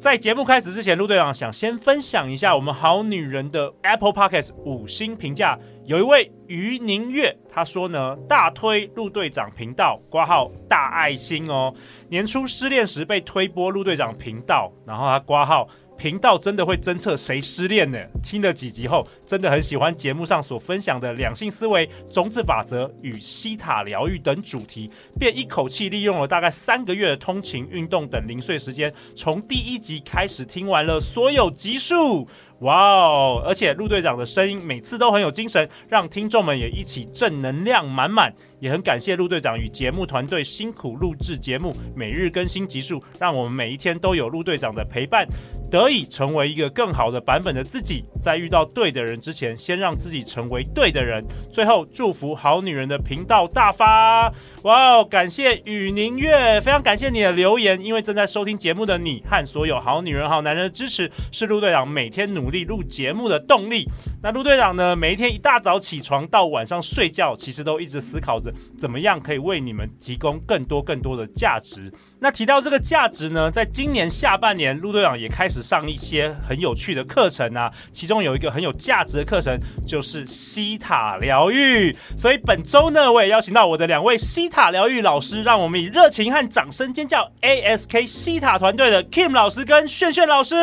在节目开始之前，陆队长想先分享一下我们好女人的 Apple Podcast 五星评价。有一位于宁月，她说呢，大推陆队长频道，挂号大爱心哦。年初失恋时被推播陆队长频道，然后她挂号。频道真的会侦测谁失恋呢？听了几集后，真的很喜欢节目上所分享的两性思维、种子法则与西塔疗愈等主题，便一口气利用了大概三个月的通勤、运动等零碎时间，从第一集开始听完了所有集数。哇哦！而且陆队长的声音每次都很有精神，让听众们也一起正能量满满。也很感谢陆队长与节目团队辛苦录制节目，每日更新集数，让我们每一天都有陆队长的陪伴，得以成为一个更好的版本的自己。在遇到对的人之前，先让自己成为对的人。最后祝福好女人的频道大发！哇哦！感谢雨宁月，非常感谢你的留言，因为正在收听节目的你和所有好女人、好男人的支持，是陆队长每天努力录节目的动力。那陆队长呢，每一天一大早起床到晚上睡觉，其实都一直思考着。怎么样可以为你们提供更多更多的价值？那提到这个价值呢，在今年下半年，陆队长也开始上一些很有趣的课程啊。其中有一个很有价值的课程，就是西塔疗愈。所以本周呢，我也邀请到我的两位西塔疗愈老师，让我们以热情和掌声尖叫！ASK 西塔团队的 Kim 老师跟炫炫老师，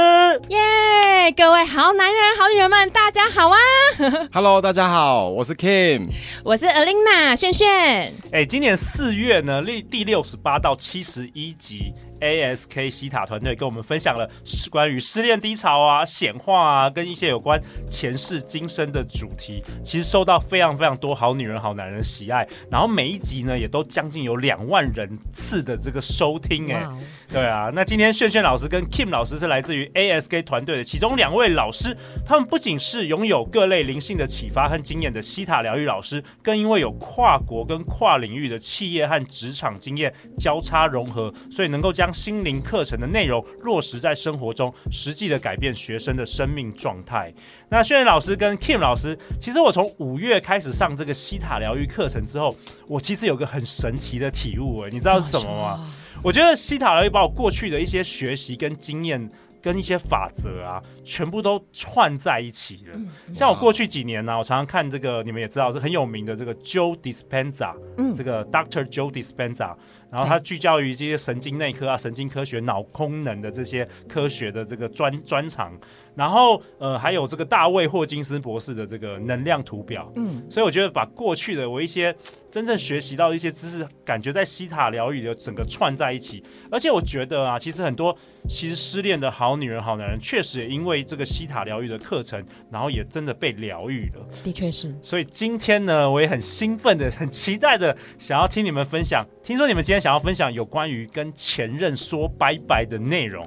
耶！Yeah, 各位好男人、好女人们，大家好啊！Hello，大家好，我是 Kim，我是 Alina 炫炫。哎，今年四月呢，第第六十八到七十一一级 ASK 西塔团队跟我们分享了关于失恋低潮啊、显化啊，跟一些有关前世今生的主题，其实受到非常非常多好女人、好男人喜爱。然后每一集呢，也都将近有两万人次的这个收听。哎.对啊。那今天炫炫老师跟 Kim 老师是来自于 ASK 团队的其中两位老师，他们不仅是拥有各类灵性的启发和经验的西塔疗愈老师，更因为有跨国跟跨领域的企业和职场经验交叉融合，所以能够将将心灵课程的内容落实在生活中，实际的改变学生的生命状态。那炫炫老师跟 Kim 老师，其实我从五月开始上这个西塔疗愈课程之后，我其实有个很神奇的体悟，哎，你知道是什么吗？我觉得西塔疗愈把我过去的一些学习跟经验。跟一些法则啊，全部都串在一起了。嗯、像我过去几年呢、啊，我常常看这个，你们也知道是很有名的这个 Joe Dispenza，嗯，这个 Doctor Joe Dispenza，然后它聚焦于这些神经内科啊、神经科学、脑功能的这些科学的这个专专长。然后呃，还有这个大卫霍金斯博士的这个能量图表，嗯，所以我觉得把过去的我一些真正学习到的一些知识，感觉在西塔疗愈的整个串在一起。而且我觉得啊，其实很多其实失恋的好女人、好男人，确实也因为这个西塔疗愈的课程，然后也真的被疗愈了。的确是。所以今天呢，我也很兴奋的、很期待的，想要听你们分享。听说你们今天想要分享有关于跟前任说拜拜的内容。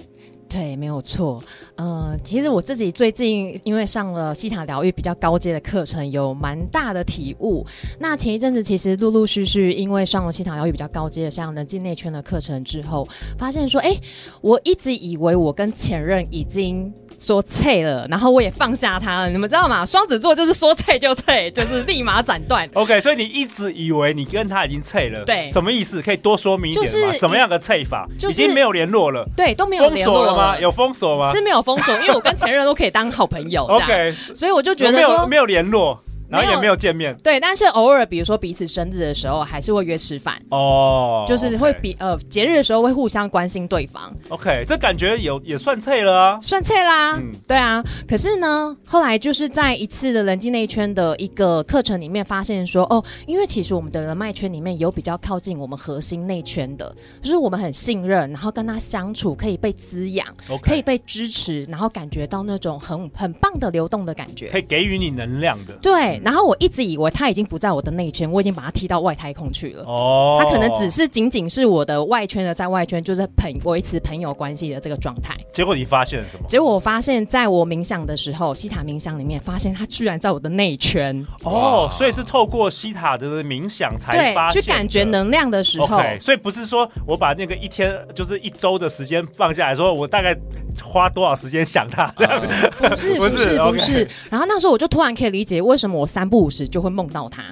对，没有错。呃，其实我自己最近因为上了西塔疗愈比较高阶的课程，有蛮大的体悟。那前一阵子其实陆陆续续因为上了西塔疗愈比较高阶的像能进内圈的课程之后，发现说，哎，我一直以为我跟前任已经。说脆了，然后我也放下他了。你们知道吗？双子座就是说脆就脆，就是立马斩断。OK，所以你一直以为你跟他已经脆了，对？什么意思？可以多说明一点吗？就是、怎么样个脆法？就是、已经没有联络了，对，都没有联络了。了吗？有封锁吗？是没有封锁，因为我跟前任都可以当好朋友。OK，所以我就觉得没有没有联络。然后也没有见面，对，但是偶尔，比如说彼此生日的时候，还是会约吃饭哦，就是会比呃节日的时候会互相关心对方。OK，这感觉有也算脆了啊，算脆啦，嗯，对啊。可是呢，后来就是在一次的人际内圈的一个课程里面，发现说，哦，因为其实我们的人脉圈里面有比较靠近我们核心内圈的，就是我们很信任，然后跟他相处可以被滋养可以被支持，然后感觉到那种很很棒的流动的感觉，可以给予你能量的，对。对，然后我一直以为他已经不在我的内圈，我已经把他踢到外太空去了。哦，他可能只是仅仅是我的外圈的在外圈，就是朋维持朋友关系的这个状态。结果你发现了什么？结果我发现，在我冥想的时候，西塔冥想里面发现他居然在我的内圈。哦，所以是透过西塔的冥想才发现，去感觉能量的时候。Okay, 所以不是说我把那个一天就是一周的时间放下来说，我大概花多少时间想他这样子？不是不是 不是。不是 okay 然后那时候我就突然可以理解为什么我三不五时就会梦到他。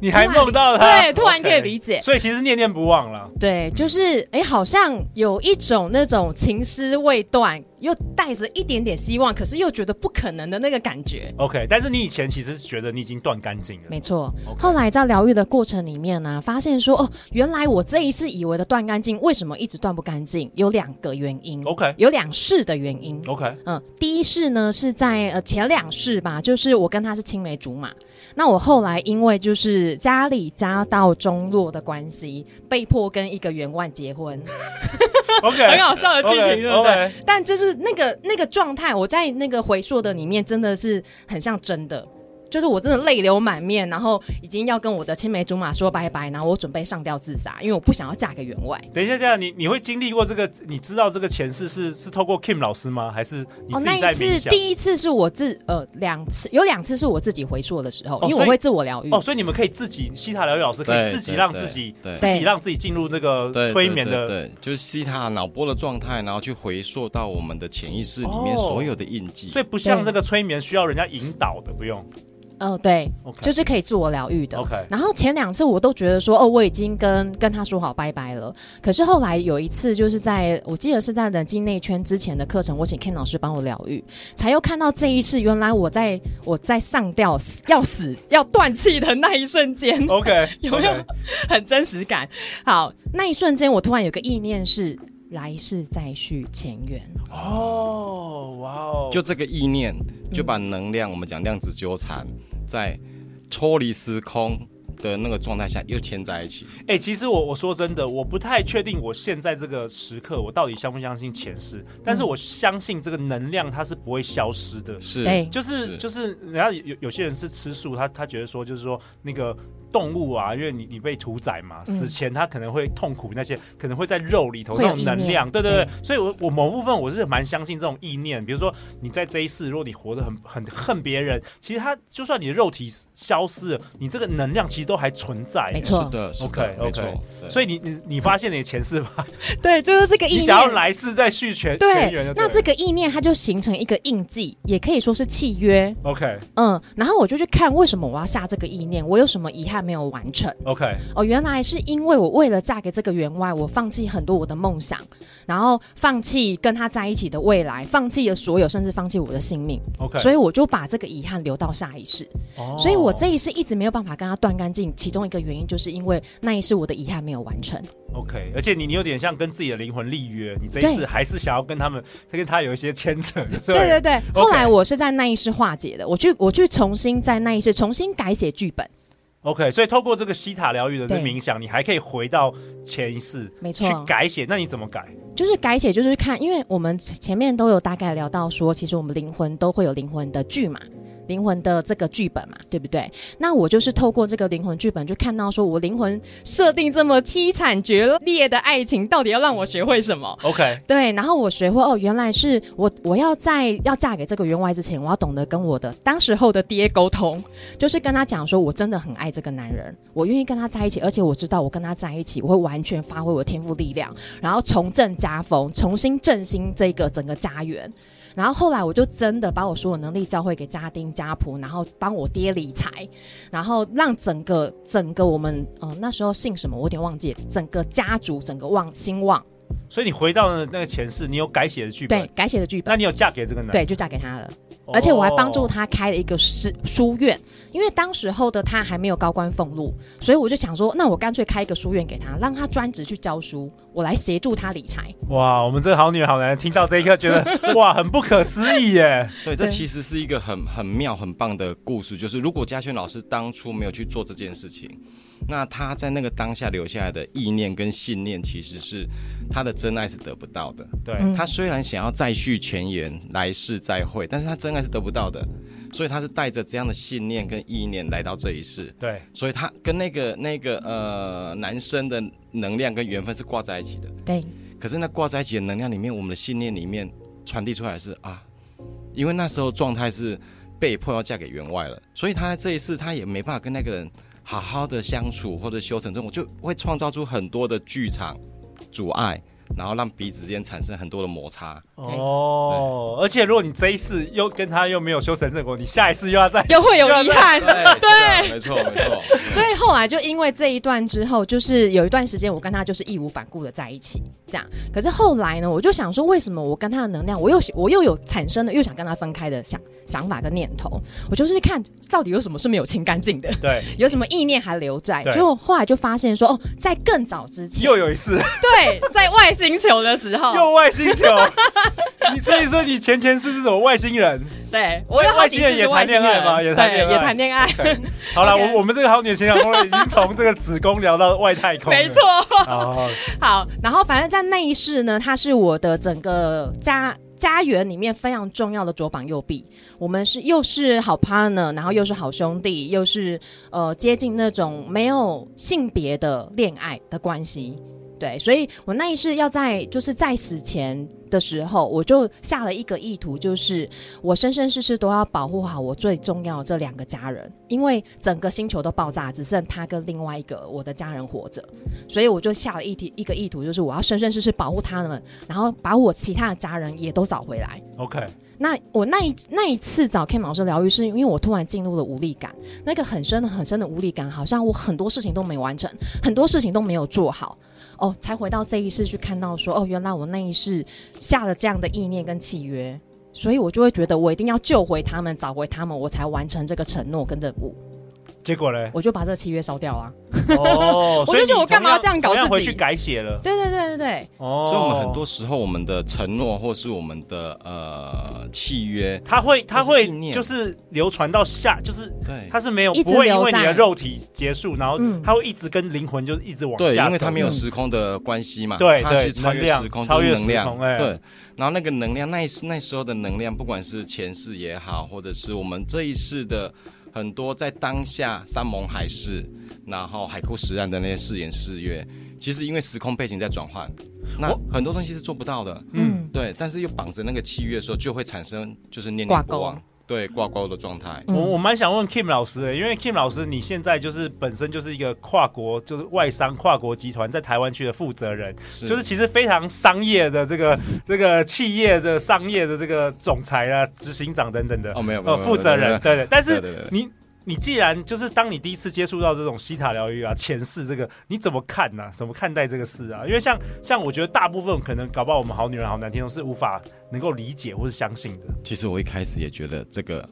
你还梦到他？对，突然可以理解。所以其实念念不忘了。对，就是哎，好像有一种那种情丝未断，又带着一点点希望，可是又觉得不可能的那个感觉。OK，但是你以前其实觉得你已经断干净了。没错。后来在疗愈的过程里面呢、啊，发现说哦，原来我这一世以为的断干净，为什么一直断不干净？有两个原因。OK，有两世的原因。OK，嗯，第一世呢是在呃前两世吧，就是我跟他是青梅竹马。那我后来因为就是家里家道中落的关系，被迫跟一个员外结婚。OK，很好笑的剧情，对不对？Okay. 但就是那个那个状态，我在那个回溯的里面，真的是很像真的。就是我真的泪流满面，然后已经要跟我的青梅竹马说拜拜，然后我准备上吊自杀，因为我不想要嫁给员外。等一下，这样你你会经历过这个？你知道这个前世是是透过 Kim 老师吗？还是你自己在冥想？哦，那一次第一次是我自呃两次有两次是我自己回溯的时候，哦、因为我会自我疗愈。哦，所以你们可以自己西塔疗愈老师可以自己让自己自己让自己进入那个催眠的，对，就是西塔脑波的状态，然后去回溯到我们的潜意识里面所有的印记。哦、所以不像这个催眠需要人家引导的，不用。哦、呃，对，Okay. 就是可以自我疗愈的。OK，然后前两次我都觉得说，哦，我已经跟跟他说好拜拜了。可是后来有一次，就是在我记得是在冷静内圈之前的课程，我请 Ken 老师帮我疗愈，才又看到这一世，原来我在我在上吊要死要断气的那一瞬间，OK，有没有很真实感？好，那一瞬间我突然有个意念是。来世再续前缘哦，哇哦！就这个意念，就把能量，嗯、我们讲量子纠缠，在脱离时空的那个状态下又牵在一起。哎、欸，其实我我说真的，我不太确定我现在这个时刻，我到底相不相信前世？但是我相信这个能量它是不会消失的。是，就是是就是，然后有有些人是吃素，他他觉得说，就是说那个。动物啊，因为你你被屠宰嘛，死前它可能会痛苦，那些可能会在肉里头那种能量，对对对，所以我我某部分我是蛮相信这种意念。比如说你在这一世，如果你活得很很恨别人，其实他就算你的肉体消失了，你这个能量其实都还存在。没错，是的，OK OK。所以你你你发现你的前世吧？对，就是这个意念。你想要来世再续全前缘，那这个意念它就形成一个印记，也可以说是契约。OK，嗯，然后我就去看为什么我要下这个意念，我有什么遗憾没有完成。OK，哦，原来是因为我为了嫁给这个员外，我放弃很多我的梦想，然后放弃跟他在一起的未来，放弃了所有，甚至放弃我的性命。OK，所以我就把这个遗憾留到下一世。哦，所以我这一世一直没有办法跟他断干净，其中一个原因就是因为那一世我的遗憾没有完成。OK，而且你你有点像跟自己的灵魂立约，你这一次还是想要跟他们，对跟他有一些牵扯。对对对对，后来我是在那一世化解的，我去我去重新在那一世重新改写剧本。OK，所以透过这个西塔疗愈的这冥想，你还可以回到前一世，没错，去改写。那你怎么改？就是改写，就是看，因为我们前面都有大概聊到说，其实我们灵魂都会有灵魂的剧嘛。灵魂的这个剧本嘛，对不对？那我就是透过这个灵魂剧本，就看到说我灵魂设定这么凄惨绝裂的爱情，到底要让我学会什么？OK，对，然后我学会哦，原来是我我要在要嫁给这个员外之前，我要懂得跟我的当时候的爹沟通，就是跟他讲说我真的很爱这个男人，我愿意跟他在一起，而且我知道我跟他在一起，我会完全发挥我的天赋力量，然后重振家风，重新振兴这个整个家园。然后后来我就真的把我所有能力教会给家丁家仆，然后帮我爹理财，然后让整个整个我们嗯那时候姓什么我有点忘记，整个家族整个旺兴旺。所以你回到了那个前世，你有改写的剧本，对，改写的剧本。那你有嫁给这个男人？对，就嫁给他了。而且我还帮助他开了一个书书院，因为当时候的他还没有高官俸禄，所以我就想说，那我干脆开一个书院给他，让他专职去教书，我来协助他理财。哇，我们这个好女人好男人听到这一刻，觉得 哇，很不可思议耶。对，这其实是一个很很妙、很棒的故事，就是如果嘉轩老师当初没有去做这件事情。那他在那个当下留下来的意念跟信念，其实是他的真爱是得不到的。对，他虽然想要再续前缘，来世再会，但是他真爱是得不到的。所以他是带着这样的信念跟意念来到这一世。对，所以他跟那个那个呃男生的能量跟缘分是挂在一起的。对。可是那挂在一起的能量里面，我们的信念里面传递出来是啊，因为那时候状态是被迫要嫁给员外了，所以他这一世他也没办法跟那个人好好的相处或者修成这种，就会创造出很多的剧场阻碍。然后让彼此之间产生很多的摩擦哦，而且如果你这一次又跟他又没有修成正果，你下一次又要再 又会有遗憾，对，对没错没错。所以后来就因为这一段之后，就是有一段时间我跟他就是义无反顾的在一起，这样。可是后来呢，我就想说，为什么我跟他的能量，我又我又有产生了又想跟他分开的想想法跟念头？我就是看到底有什么是没有清干净的，对，有什么意念还留在？结果后来就发现说，哦，在更早之前又有一次，对，在外星。球的时候，又外星球，你所以说你前前世是什么外星人？对，我有好几次是外星人也谈恋爱吗？也谈恋爱，也谈恋爱。好了.我我们这个好女人情场攻略已经从这个子宫聊到外太空，没错。好，好，然后反正在那一世呢，它是我的整个家家园里面非常重要的左膀右臂，我们是又是好 partner，然后又是好兄弟，又是呃接近那种没有性别的恋爱的关系。对，所以我那一世要在就是在死前的时候，我就下了一个意图，就是我生生世世都要保护好我最重要的这两个家人，因为整个星球都爆炸，只剩他跟另外一个我的家人活着，所以我就下了一题一个意图，就是我要生生世世保护他们，然后把我其他的家人也都找回来。OK，那我那一那一次找 Kim 老师疗愈，是因为我突然进入了无力感，那个很深的很深的无力感，好像我很多事情都没完成，很多事情都没有做好。哦，才回到这一世去看到说，哦，原来我那一世下了这样的意念跟契约，所以我就会觉得我一定要救回他们，找回他们，我才完成这个承诺跟任务。结果呢？我就把这个契约烧掉了。哦，我就觉得我干嘛要这样搞自己？回去改写了。对对对对对。哦，所以我们很多时候我们的承诺或是我们的呃契约，它会它会就是流传到下，就是对，它是没有不会因为你的肉体结束，然后它会一直跟灵魂就一直往下。对，因为它没有时空的关系嘛。对，它是超越时空，超越能量。哎，对，然后那个能量，那那时候的能量，不管是前世也好，或者是我们这一世的。很多在当下山盟海誓，然后海枯石烂的那些誓言誓约，其实因为时空背景在转换，那很多东西是做不到的。嗯，对，但是又绑着那个契约的时候，就会产生就是念念不忘。对挂钩的状态，我我蛮想问 Kim 老师的，因为 Kim 老师你现在就是本身就是一个跨国就是外商跨国集团在台湾区的负责人，是就是其实非常商业的这个这个企业的商业的这个总裁啊、执行长等等的哦，没有没有负责人，对对，但是你。你既然就是当你第一次接触到这种西塔疗愈啊，前世这个你怎么看呢、怎么看待这个事啊？因为像像我觉得大部分可能搞不好我们好女人好男听众是无法能够理解或是相信的。其实我一开始也觉得这个。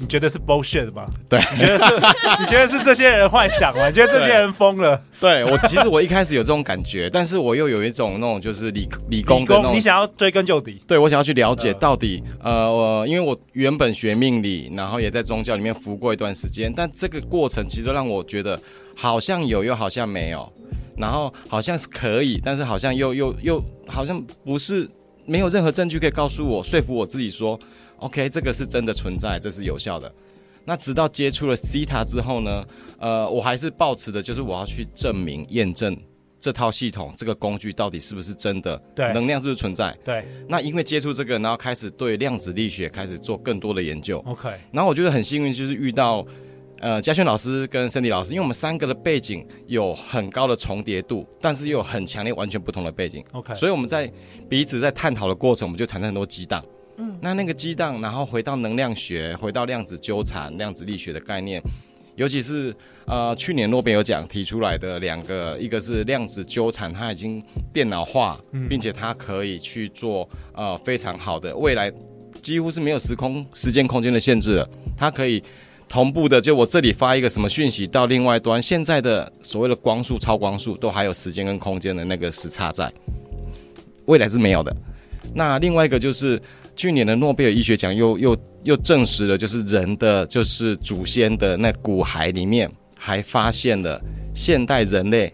你觉得是 bullshit 吗？对，你觉得是？你觉得是这些人幻想吗？你觉得这些人疯了？对，对我，其实我一开始有这种感觉，但是我又有一种那种就是理理工的那种，你想要追根究底。对，我想要去了解到底，呃，我因为我原本学命理，然后也在宗教里面服过一段时间，但这个过程其实让我觉得好像有，又好像没有，然后好像是可以，但是好像又又又好像不是，没有任何证据可以告诉我说服我自己说。OK，这个是真的存在，这是有效的。那直到接触了西塔之后呢，呃，我还是抱持的就是我要去证明、验证这套系统、这个工具到底是不是真的，对，能量是不是存在？对。那因为接触这个，然后开始对量子力学开始做更多的研究。OK。然后我觉得很幸运，就是遇到呃嘉轩老师跟森迪老师，因为我们三个的背景有很高的重叠度，但是又有很强烈、完全不同的背景。OK。所以我们在彼此在探讨的过程，我们就产生很多激荡。嗯，那那个激荡，然后回到能量学，回到量子纠缠、量子力学的概念，尤其是呃，去年诺贝尔奖提出来的两个，一个是量子纠缠，它已经电脑化，并且它可以去做呃非常好的未来，几乎是没有时空、时间、空间的限制了，它可以同步的，就我这里发一个什么讯息到另外一端，现在的所谓的光速、超光速都还有时间跟空间的那个时差在，未来是没有的。那另外一个就是。去年的诺贝尔医学奖又又 又证实了，就是人的就是祖先的那骨骸里面还发现了现代人类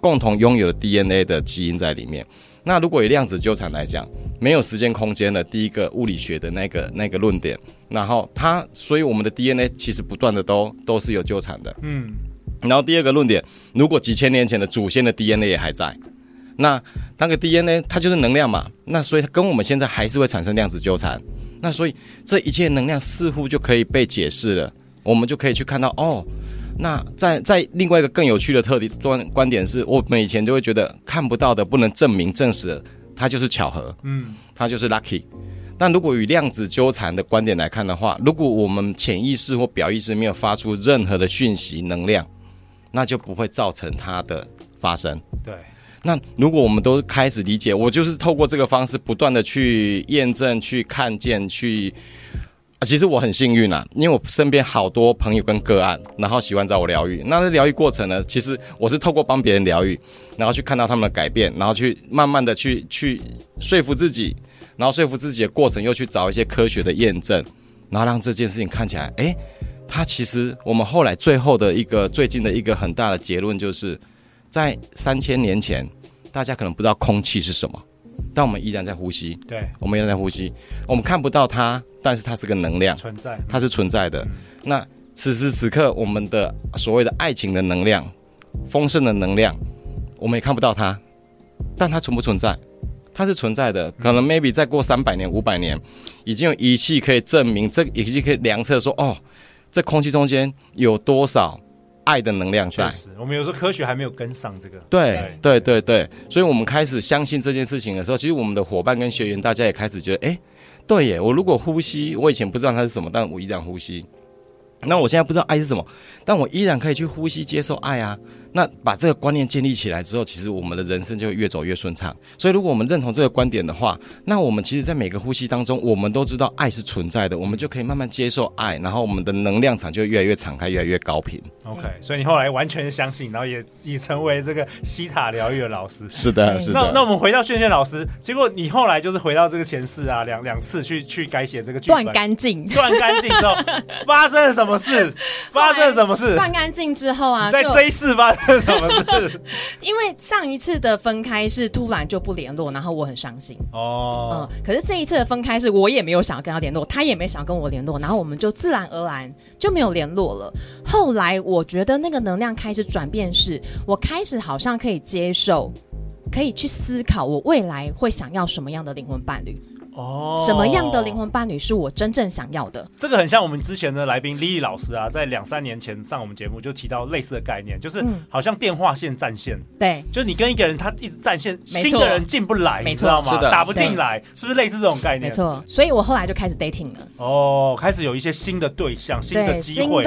共同拥有的 DNA 的基因在里面。那如果以量子纠缠来讲，没有时间空间的第一个物理学的那个那个论点，然后它，所以我们的 DNA 其实不断的都都是有纠缠的。嗯，然后第二个论点，如果几千年前的祖先的 DNA 也还在，那那个 DNA 它就是能量嘛，那所以它跟我们现在还是会产生量子纠缠。那所以这一切能量似乎就可以被解释了，我们就可以去看到哦。那在在另外一个更有趣的特点观观点是，我们以前就会觉得看不到的不能证明证实的，它就是巧合，嗯，它就是 lucky。但如果与量子纠缠的观点来看的话，如果我们潜意识或表意识没有发出任何的讯息能量，那就不会造成它的发生。对。那如果我们都开始理解，我就是透过这个方式不断的去验证、去看见、去。啊，其实我很幸运啊，因为我身边好多朋友跟个案，然后喜欢找我疗愈。那疗愈过程呢，其实我是透过帮别人疗愈，然后去看到他们的改变，然后去慢慢的去去说服自己，然后说服自己的过程又去找一些科学的验证，然后让这件事情看起来，诶，它其实我们后来最后的一个最近的一个很大的结论就是，在三千年前，大家可能不知道空气是什么。但我们依然在呼吸，对，我们依然在呼吸。我们看不到它，但是它是个能量存在，它是存在的。嗯、那此时此刻，我们的所谓的爱情的能量、丰盛的能量，我们也看不到它，但它存不存在？它是存在的。可能 maybe 再过三百年、五百年，已经有仪器可以证明，这仪器可以量测说，哦，这空气中间有多少。爱的能量在，我们有时候科学还没有跟上这个。对对对对，所以我们开始相信这件事情的时候，其实我们的伙伴跟学员，大家也开始觉得，哎，对耶，我如果呼吸，我以前不知道它是什么，但我依然呼吸。那我现在不知道爱是什么，但我依然可以去呼吸接受爱啊。那把这个观念建立起来之后，其实我们的人生就会越走越顺畅。所以，如果我们认同这个观点的话，那我们其实，在每个呼吸当中，我们都知道爱是存在的，我们就可以慢慢接受爱，然后我们的能量场就会越来越敞开，越来越高频。OK，所以你后来完全相信，然后也也成为这个西塔疗愈的老师。是的，是的。那那我们回到炫炫老师，结果你后来就是回到这个前世啊，两两次去去改写这个剧本，断干净，断干净之后发生了什么事？发生了什么事？断干净之后啊，在这一世发 什么事？因为上一次的分开是突然就不联络，然后我很伤心哦。嗯，可是这一次的分开是我也没有想要跟他联络，他也没想要跟我联络，然后我们就自然而然就没有联络了。后来我觉得那个能量开始转变是，是我开始好像可以接受，可以去思考我未来会想要什么样的灵魂伴侣。哦，什么样的灵魂伴侣是我真正想要的？这个很像我们之前的来宾 Lily 老师啊，在两三年前上我们节目就提到类似的概念，就是好像电话线占线。对，就是你跟一个人他一直占线，新的人进不来，你知道吗？打不进来，是不是类似这种概念？没错，所以我后来就开始 dating 了。哦，开始有一些新的对象，新的机会。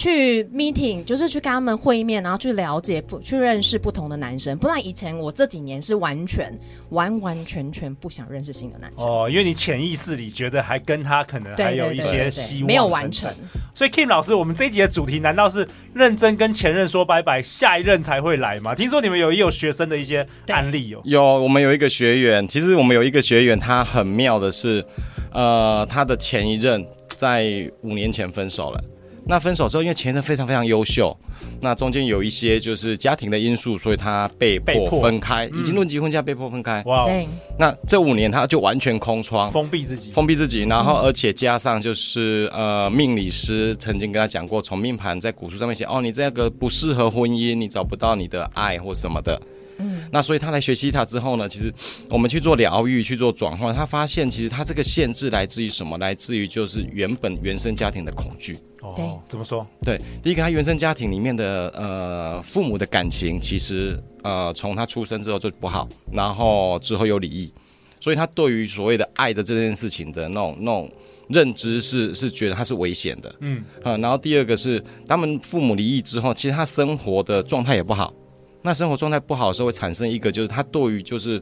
去 meeting 就是去跟他们会面，然后去了解不去认识不同的男生。不然以前我这几年是完全完完全全不想认识新的男生哦，因为你潜意识里觉得还跟他可能还有一些希望没有完成。所以 Kim 老师，我们这一集的主题难道是认真跟前任说拜拜，下一任才会来吗？听说你们有也有学生的一些案例哦。有，我们有一个学员，其实我们有一个学员，他很妙的是，呃，他的前一任在五年前分手了。那分手之后，因为前任非常非常优秀，那中间有一些就是家庭的因素，所以他被迫分开，已经论及婚嫁被迫分开。哇，那这五年他就完全空窗，封闭自己，封闭自己，然后而且加上就是呃，命理师曾经跟他讲过，从命盘在古书上面写，哦，你这个不适合婚姻，你找不到你的爱或什么的。嗯，那所以他来学习塔之后呢，其实我们去做疗愈，去做转换，他发现其实他这个限制来自于什么？来自于就是原本原生家庭的恐惧。哦，怎么说？对，第一个，他原生家庭里面的呃父母的感情，其实呃从他出生之后就不好，然后之后有离异，所以他对于所谓的爱的这件事情的那种那种认知是是觉得他是危险的，嗯啊，然后第二个是他们父母离异之后，其实他生活的状态也不好，那生活状态不好的时候会产生一个就是他对于就是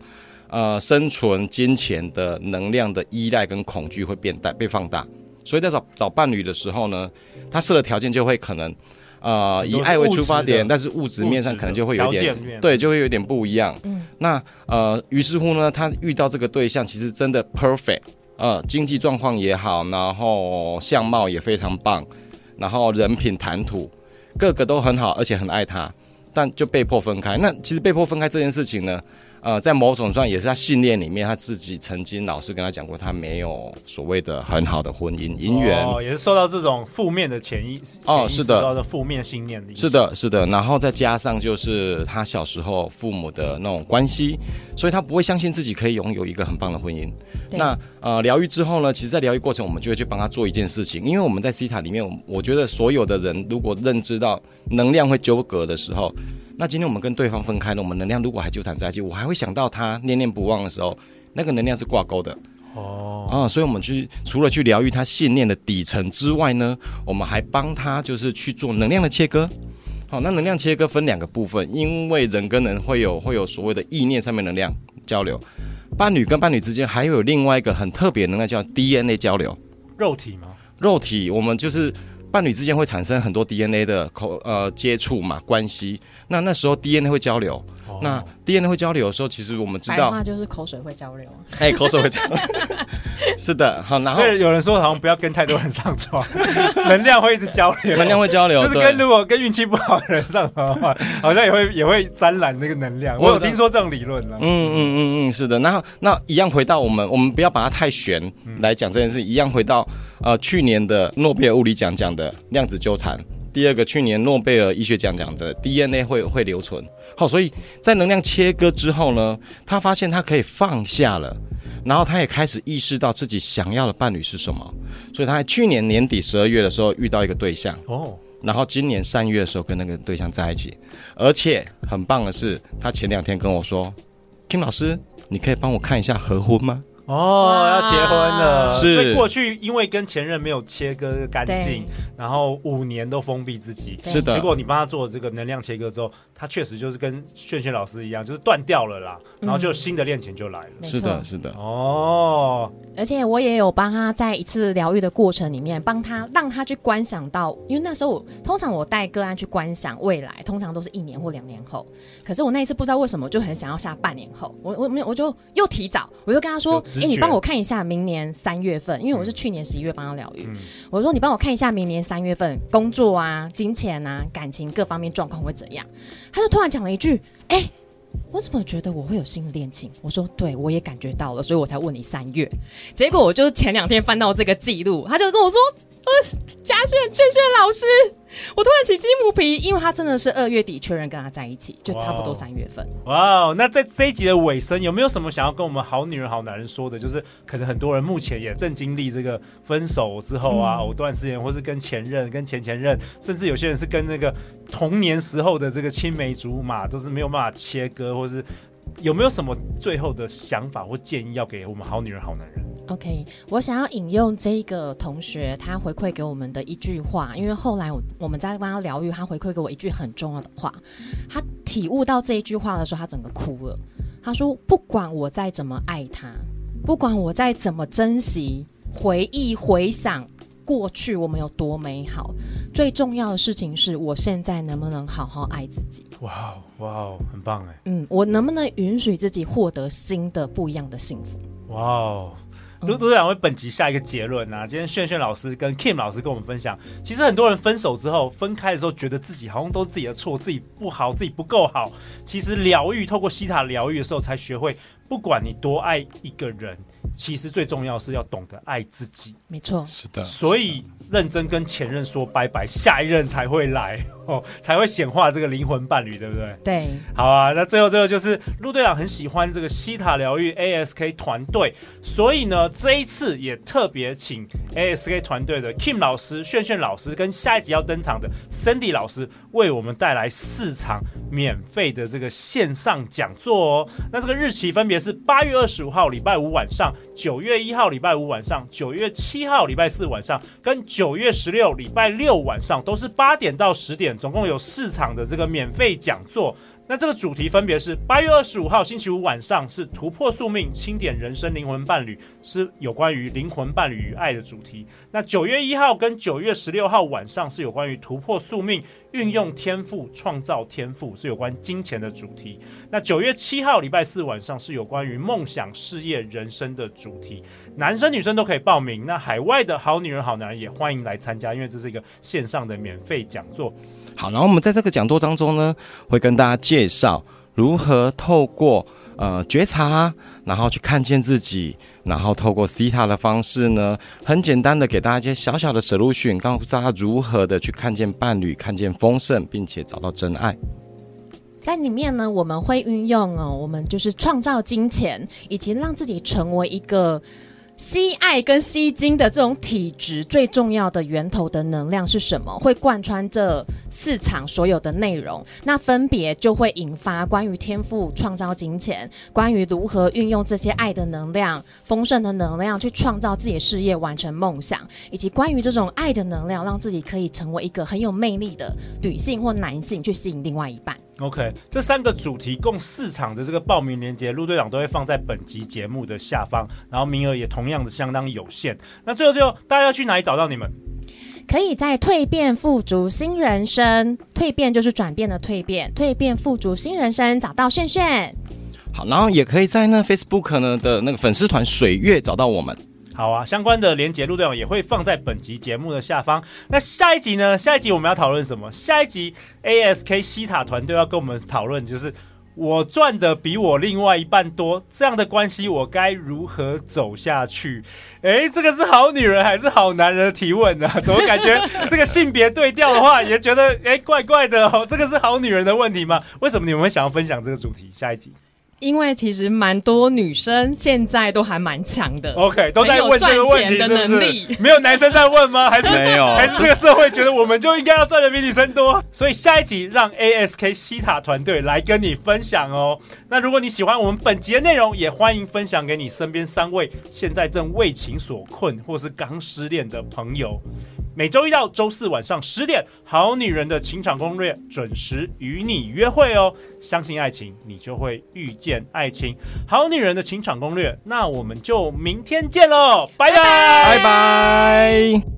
呃生存金钱的能量的依赖跟恐惧会变大被放大。所以在找找伴侣的时候呢，他设的条件就会可能，呃，以爱为出发点，但是物质面上可能就会有点，对，就会有点不一样。嗯，那呃，于是乎呢，他遇到这个对象，其实真的 perfect，呃，经济状况也好，然后相貌也非常棒，然后人品谈吐各个都很好，而且很爱他，但就被迫分开。那其实被迫分开这件事情呢，呃，在某种上也是他信念里面，他自己曾经老师跟他讲过，他没有所谓的很好的婚姻姻缘，哦，也是受到这种负面的潜意哦，是的，受到的负面信念的，是的，是的，然后再加上就是他小时候父母的那种关系，所以他不会相信自己可以拥有一个很棒的婚姻。那呃，疗愈之后呢，其实，在疗愈过程，我们就会去帮他做一件事情，因为我们在西塔里面，我觉得所有的人如果认知到能量会纠葛的时候。那今天我们跟对方分开了，我们能量如果还纠缠在一起，我还会想到他念念不忘的时候，那个能量是挂钩的。哦，啊，所以我们去除了去疗愈他信念的底层之外呢，我们还帮他就是去做能量的切割。好，那能量切割分两个部分，因为人跟人会有会有所谓的意念上面能量交流，伴侣跟伴侣之间还有另外一个很特别的能量叫 DNA 交流。肉体吗？肉体，我们就是。伴侣之间会产生很多 DNA 的口呃接触嘛关系，那那时候 DNA 会交流，哦、那 DNA 会交流的时候，其实我们知道，那就是口水会交流，哎，口水会交流，是的，好，然后所以有人说好像不要跟太多人上床，能量会一直交流，能量会交流，就是跟如果跟运气不好的人上床的话，好像也会也会沾染那个能量，我有听说这种理论了，嗯嗯嗯嗯，是的，然后那一样回到我们，我们不要把它太玄来讲这件事，一样回到呃去年的诺贝尔物理奖讲的量子纠缠，第二个去年诺贝尔医学奖讲的 DNA 会会留存。好，所以在能量切割之后呢，他发现他可以放下了，然后他也开始意识到自己想要的伴侣是什么。所以他在去年年底十二月的时候遇到一个对象哦，然后今年三月的时候跟那个对象在一起，而且很棒的是，他前两天跟我说，Kim 老师，你可以帮我看一下合婚吗？哦，要结婚了，是。所以过去因为跟前任没有切割干净，然后五年都封闭自己，是的。结果你帮他做这个能量切割之后，他确实就是跟炫炫老师一样，就是断掉了啦，然后就新的恋情就来了。是的，是的。哦，而且我也有帮他在一次疗愈的过程里面，帮他让他去观想到，因为那时候我通常我带个案去观想未来，通常都是一年或两年后，可是我那一次不知道为什么就很想要下半年后，我我没有我就又提早，我就跟他说。哎，你帮我看一下明年三月份，因为我是去年十一月帮他疗愈。嗯、我说你帮我看一下明年三月份工作啊、金钱啊、感情各方面状况会怎样？他就突然讲了一句：“哎、欸，我怎么觉得我会有新的恋情？”我说：“对，我也感觉到了，所以我才问你三月。”结果我就前两天翻到这个记录，他就跟我说：“呃，嘉炫、炫炫老师。” 我突然起鸡母皮，因为他真的是二月底确认跟他在一起，就差不多三月份。哇哦！那在这一集的尾声，有没有什么想要跟我们好女人、好男人说的？就是可能很多人目前也正经历这个分手之后啊，藕断丝连，或是跟前任、跟前前任，甚至有些人是跟那个童年时候的这个青梅竹马，都是没有办法切割，或是有没有什么最后的想法或建议要给我们好女人、好男人？OK，我想要引用这个同学他回馈给我们的一句话，因为后来我我们在帮他疗愈，他回馈给我一句很重要的话。他体悟到这一句话的时候，他整个哭了。他说：“不管我再怎么爱他，不管我再怎么珍惜、回忆、回想过去我们有多美好，最重要的事情是我现在能不能好好爱自己。”哇哇哦，很棒哎！嗯，我能不能允许自己获得新的、不一样的幸福？哇哦！卢组长为本集下一个结论啊！今天炫炫老师跟 Kim 老师跟我们分享，其实很多人分手之后分开的时候，觉得自己好像都是自己的错，自己不好，自己不够好。其实疗愈，透过西塔疗愈的时候，才学会，不管你多爱一个人，其实最重要是要懂得爱自己。没错，是的。所以认真跟前任说拜拜，下一任才会来。哦，才会显化这个灵魂伴侣，对不对？对，好啊。那最后最后就是陆队长很喜欢这个西塔疗愈 ASK 团队，所以呢，这一次也特别请 ASK 团队的 Kim 老师、炫炫老师跟下一集要登场的 Cindy 老师，为我们带来四场免费的这个线上讲座哦。那这个日期分别是八月二十五号礼拜五晚上、九月一号礼拜五晚上、九月七号礼拜四晚上跟九月十六礼拜六晚上，都是八点到十点。总共有四场的这个免费讲座，那这个主题分别是八月二十五号星期五晚上是突破宿命，清点人生灵魂伴侣，是有关于灵魂伴侣与爱的主题。那九月一号跟九月十六号晚上是有关于突破宿命。运用天赋创造天赋是有关金钱的主题。那九月七号礼拜四晚上是有关于梦想、事业、人生的主题。男生女生都可以报名。那海外的好女人、好男人也欢迎来参加，因为这是一个线上的免费讲座。好，然后我们在这个讲座当中呢，会跟大家介绍如何透过呃觉察，然后去看见自己，然后透过西塔的方式呢，很简单的给大家一些小小的 solution，告诉大家如何的去看见伴侣，看见丰盛，并且找到真爱。在里面呢，我们会运用哦，我们就是创造金钱，以及让自己成为一个。吸爱跟吸金的这种体质最重要的源头的能量是什么？会贯穿这四场所有的内容，那分别就会引发关于天赋创造金钱，关于如何运用这些爱的能量、丰盛的能量去创造自己的事业、完成梦想，以及关于这种爱的能量，让自己可以成为一个很有魅力的女性或男性，去吸引另外一半。OK，这三个主题共四场的这个报名链接，陆队长都会放在本集节目的下方，然后名额也同样的相当有限。那最后最后，大家要去哪里找到你们？可以在蜕变富足新人生，蜕变就是转变的蜕变，蜕变富足新人生找到炫炫。好，然后也可以在那 Facebook 呢的那个粉丝团水月找到我们。好啊，相关的连结，陆队长也会放在本集节目的下方。那下一集呢？下一集我们要讨论什么？下一集 ASK 西塔团队要跟我们讨论，就是我赚的比我另外一半多，这样的关系我该如何走下去？诶，这个是好女人还是好男人的提问呢？怎么感觉这个性别对调的话，也觉得诶怪怪的哦？这个是好女人的问题吗？为什么你们会想要分享这个主题？下一集。因为其实蛮多女生现在都还蛮强的，OK，都在问这个问题是不是，的能力没有男生在问吗？还是 没有？还是这个社会觉得我们就应该要赚的比女生多？所以下一集让 ASK 西塔团队来跟你分享哦。那如果你喜欢我们本集的内容，也欢迎分享给你身边三位现在正为情所困或是刚失恋的朋友。每周一到周四晚上十点，《好女人的情场攻略》准时与你约会哦。相信爱情，你就会遇见爱情。《好女人的情场攻略》，那我们就明天见喽，拜拜，拜拜。